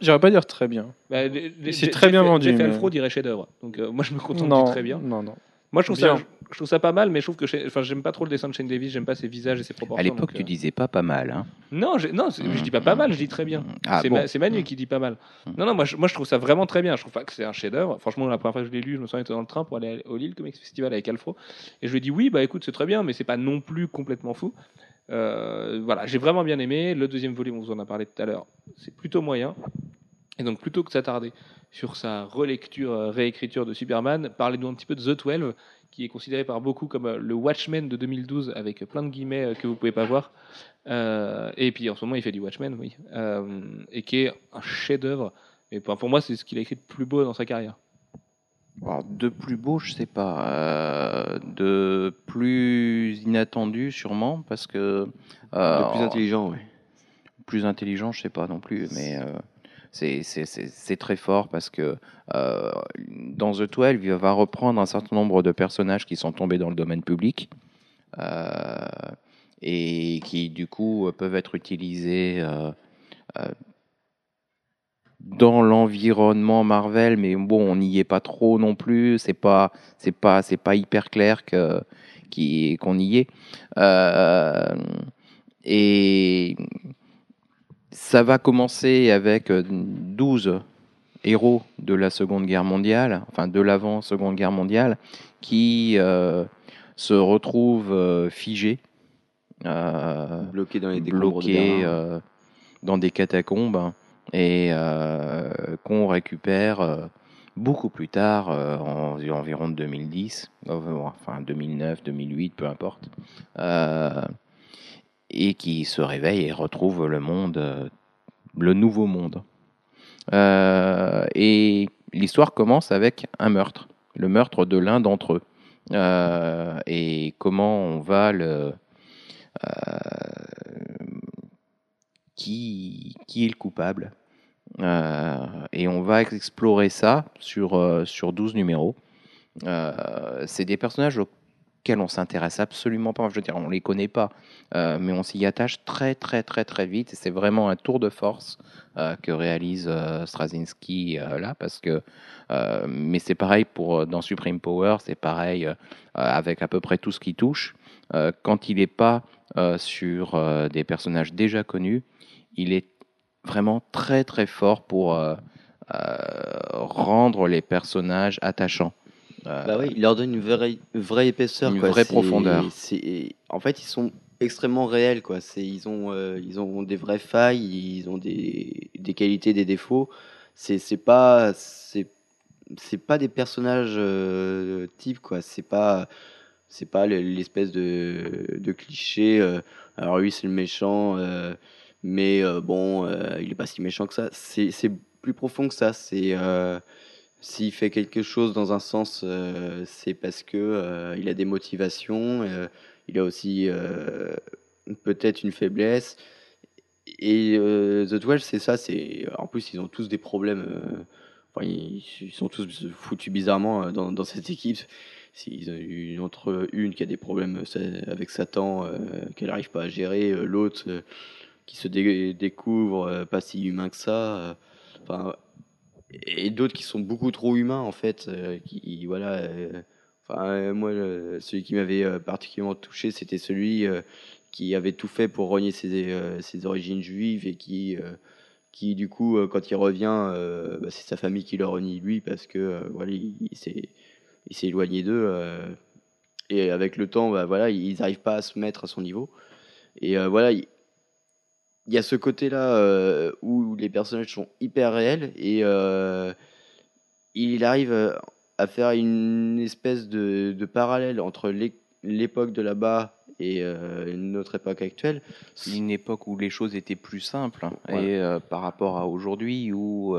J'aurais pas dire très bien. bah, C'est très bien vendu, Jeff mais- Alfro dirait chef-d'œuvre. Donc euh, moi je me contente non, du très bien. Non, non. Moi je trouve ça, je trouve ça pas mal, mais je trouve que, enfin j'aime pas trop le dessin de Shane Davis, j'aime pas ses visages et ses proportions. à l'époque, tu euh, disais pas pas mal. Hein. Non, je, non, je dis pas pas mal, je dis très bien. Ah, c'est bon. Ma- c'est Manu qui dit pas mal. Non, non, moi je, moi je trouve ça vraiment très bien. Je trouve pas que c'est un chef-d'œuvre. Franchement, la première fois que je l'ai lu, je me souviens, j'étais dans le train pour aller au Lille Comics Festival avec Alfro, et je lui ai dit oui, bah écoute, c'est très bien, mais c'est pas non plus complètement fou. Euh, voilà, j'ai vraiment bien aimé. Le deuxième volume, on vous en a parlé tout à l'heure, c'est plutôt moyen. Et donc, plutôt que de s'attarder sur sa relecture, euh, réécriture de Superman, parlez-nous un petit peu de The 12, qui est considéré par beaucoup comme euh, le Watchmen de 2012, avec plein de guillemets euh, que vous pouvez pas voir. Euh, et puis en ce moment, il fait du Watchmen, oui. Euh, et qui est un chef-d'œuvre. Et pour, moi, c'est ce qu'il a écrit de plus beau dans sa carrière. Alors, de plus beau, je sais pas. Euh, de plus inattendu, sûrement, parce que. euh, Le plus intelligent, oui. plus intelligent, je sais pas non plus, mais euh, c'est- très fort parce que euh, dans The 12, il va reprendre un certain nombre de personnages qui sont tombés dans le domaine public euh, et qui, du coup, peuvent être utilisés euh, dans l'environnement Marvel, mais bon, on n'y est pas trop non plus. C'est pas, pas, pas hyper clair que qu'on y est. Et ça va commencer avec euh, 12 héros de la Seconde Guerre mondiale, enfin de l'avant Seconde Guerre mondiale, qui euh, se retrouvent euh, figés, euh, Bloqué dans les décombres de bloqués euh, dans des catacombes et euh, qu'on récupère euh, beaucoup plus tard, euh, en environ 2010, euh, enfin 2009, 2008, peu importe, euh, et qui se réveille et retrouve le monde, euh, le nouveau monde. Euh, et l'histoire commence avec un meurtre, le meurtre de l'un d'entre eux. Euh, et comment on va le. qui, qui est le coupable Et on va explorer ça sur, sur 12 numéros. C'est des personnages auxquels on s'intéresse absolument pas. Je veux dire, on les connaît pas, euh, mais on s'y attache très très très très vite. Et c'est vraiment un tour de force euh, que réalise euh, Straczynski euh, là, parce que. mais c'est pareil pour dans Supreme Power, c'est pareil avec à peu près tout ce qui touche. Quand il n'est pas sur des personnages déjà connus, il est vraiment très très fort pour rendre les personnages attachants. Euh, Bah oui, il leur donne une vraie, une vraie épaisseur. Une quoi. vraie profondeur. c'est- En fait, ils sont extrêmement réels. Quoi. C'est- Ils, ont, euh, ils ont des vraies failles, ils ont des, des qualités, des défauts. C'est c'est pas, c'est c'est pas des personnages euh, types. quoi. C'est pas, c'est pas le- l'espèce de, de cliché. euh, alors lui, c'est le méchant, mais bon, il est pas si méchant que ça. C'est c'est plus profond que ça. C'est s'il fait quelque chose dans un sens, euh, c'est parce que euh, il a des motivations. euh, il a aussi peut-être une faiblesse. Et The 12, c'est ça. C'est en plus ils ont tous des problèmes. ils, ils sont tous foutus bizarrement dans, cette équipe. S'ils ont une entre une qui a des problèmes avec Satan, qu'elle n'arrive pas à gérer, l'autre qui se dé- découvre pas si humain que ça. Et d'autres qui sont beaucoup trop humains en fait euh, qui voilà euh, enfin euh, moi celui qui m'avait particulièrement touché c'était celui qui avait tout fait pour renier ses, ses origines juives et qui qui du coup quand il revient bah, c'est sa famille qui le renie lui parce que voilà il, il s'est éloigné d'eux et avec le temps bah, voilà ils n'arrivent pas à se mettre à son niveau. Et voilà il, y a ce côté-là euh, où les personnages sont hyper réels et euh, il arrive euh, à faire une espèce de, de parallèle entre l'é- l'époque de là-bas et euh, notre époque actuelle. une époque où les choses étaient plus simples hein, Ouais. et par rapport à aujourd'hui où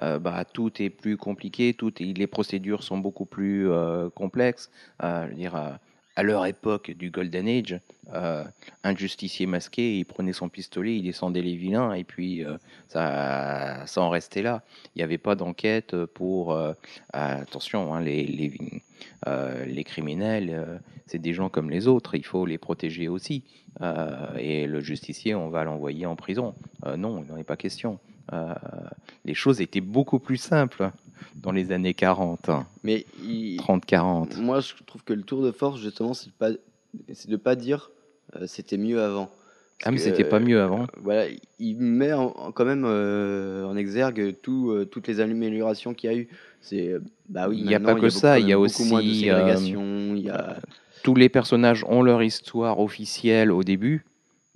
bah, tout est plus compliqué, tout est- les procédures sont beaucoup plus complexes. Je veux dire, à leur époque du Golden Age, euh, un justicier masqué, il prenait son pistolet, il descendait les vilains et puis euh, ça, ça en restait là. Il n'y avait pas d'enquête pour... euh, attention, hein, les, les, les criminels, c'est des gens comme les autres, il faut les protéger aussi. Et le justicier, on va l'envoyer en prison. Non, il n'en est pas question. Les choses étaient beaucoup plus simples dans les années 40, hein, Mais il- 30-40. moi, je trouve que le tour de force, justement, c'est de pas, de pas dire euh, c'était mieux avant. Parce Ah, mais c'était pas euh, mieux avant. Voilà, il met en- en- quand même euh, en exergue tout, toutes les améliorations qu'il y a eu. C'est bah oui. Il y a pas que ça, il y a moins de aussi, euh, ségrégation. il y a Tous les personnages ont leur histoire officielle au début.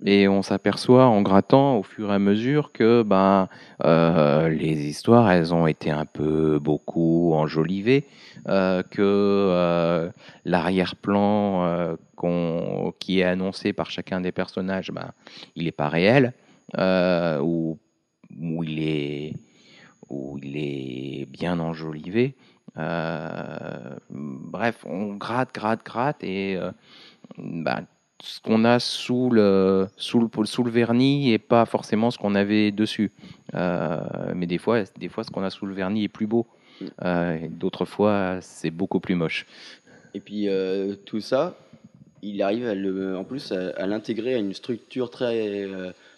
Et on s'aperçoit en grattant au fur et à mesure que ben, euh, les histoires, elles ont été un peu beaucoup enjolivées, euh, que euh, l'arrière-plan qu'on- qui est annoncé par chacun des personnages, ben, il n'est pas réel, ou, il est, ou il est bien enjolivé. Bref, on gratte, gratte, gratte, et ben, ce qu'on a sous le, sous, le, sous le vernis et pas forcément ce qu'on avait dessus. Euh, mais des fois, des fois, ce qu'on a sous le vernis est plus beau. Euh, D'autres fois, c'est beaucoup plus moche. Et puis euh, tout ça, il arrive à le, en plus à, à l'intégrer à une structure très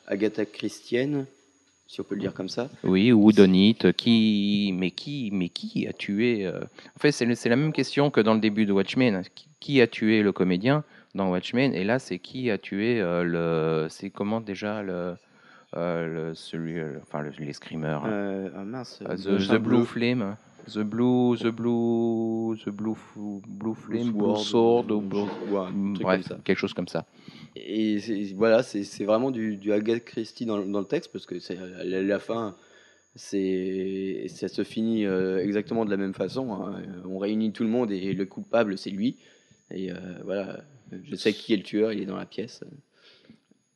Agatha Christienne, si on peut le dire comme ça. Oui, ou Donite, qui, mais qui, mais qui a tué En fait, c'est la même question que dans le début de Watchmen. Qui, qui a tué le comédien? Dans Watchmen Et là, c'est qui a tué euh, le. C'est comment déjà le, euh, le celui, euh, enfin le- les screamers. hein. Euh, ah mince. Ah, the, machin the Blue Flame. The Blue, the Blue, the Blue, Blue Flame, Blue Sword, Blue- Ouais, un truc bref, quelque chose comme ça. Et voilà, c'est vraiment du, du Agatha Christie dans, dans le texte parce que la, la fin, c'est ça se finit euh, exactement de la même façon. hein. On réunit tout le monde et le coupable c'est lui. Et euh, voilà, je sais qui est le tueur, il est dans la pièce.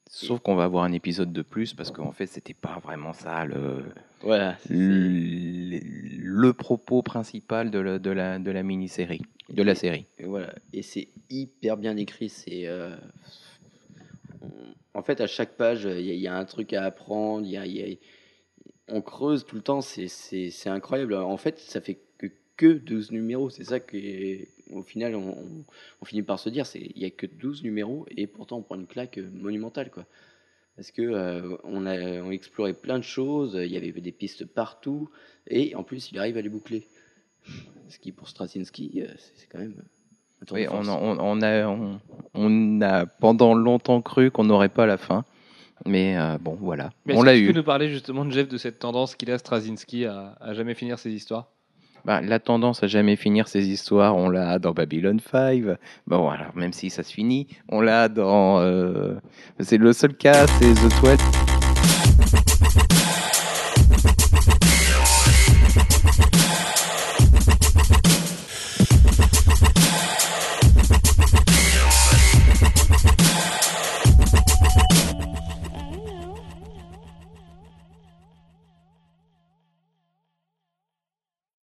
Sauf qu'on va avoir un épisode de plus parce qu'en fait, c'était pas vraiment ça le, Voilà. le, le propos principal de la, de la, de la mini-série, de la série. Et voilà, et c'est hyper bien écrit. C'est euh, en fait à chaque page, il y, a- il y a un truc à apprendre. y a- il y a- on creuse tout le temps. C'est incroyable. En fait, ça fait que que 12 numéros. C'est ça que au final on, on- on finit par se dire. C'est il y a que 12 numéros et pourtant on prend une claque monumentale quoi. Parce que euh, on a on a exploré plein de choses. Il y avait des pistes partout et en plus il arrive à les boucler. Ce qui pour Straczynski, euh, c'est quand même. un tour de Oui, on, a- on, on a, on, on a pendant longtemps cru qu'on n'aurait pas la fin. Mais euh, bon, voilà, Mais on est-ce l'a que tu eu. peux nous parler justement de Jeff de cette tendance qu'il a Straczynski à, à jamais finir ses histoires? Bah, la tendance à jamais finir ces histoires, on l'a dans Babylon 5. Bon, alors même si ça se finit, on l'a dans. euh, c'est le seul cas, c'est The 12.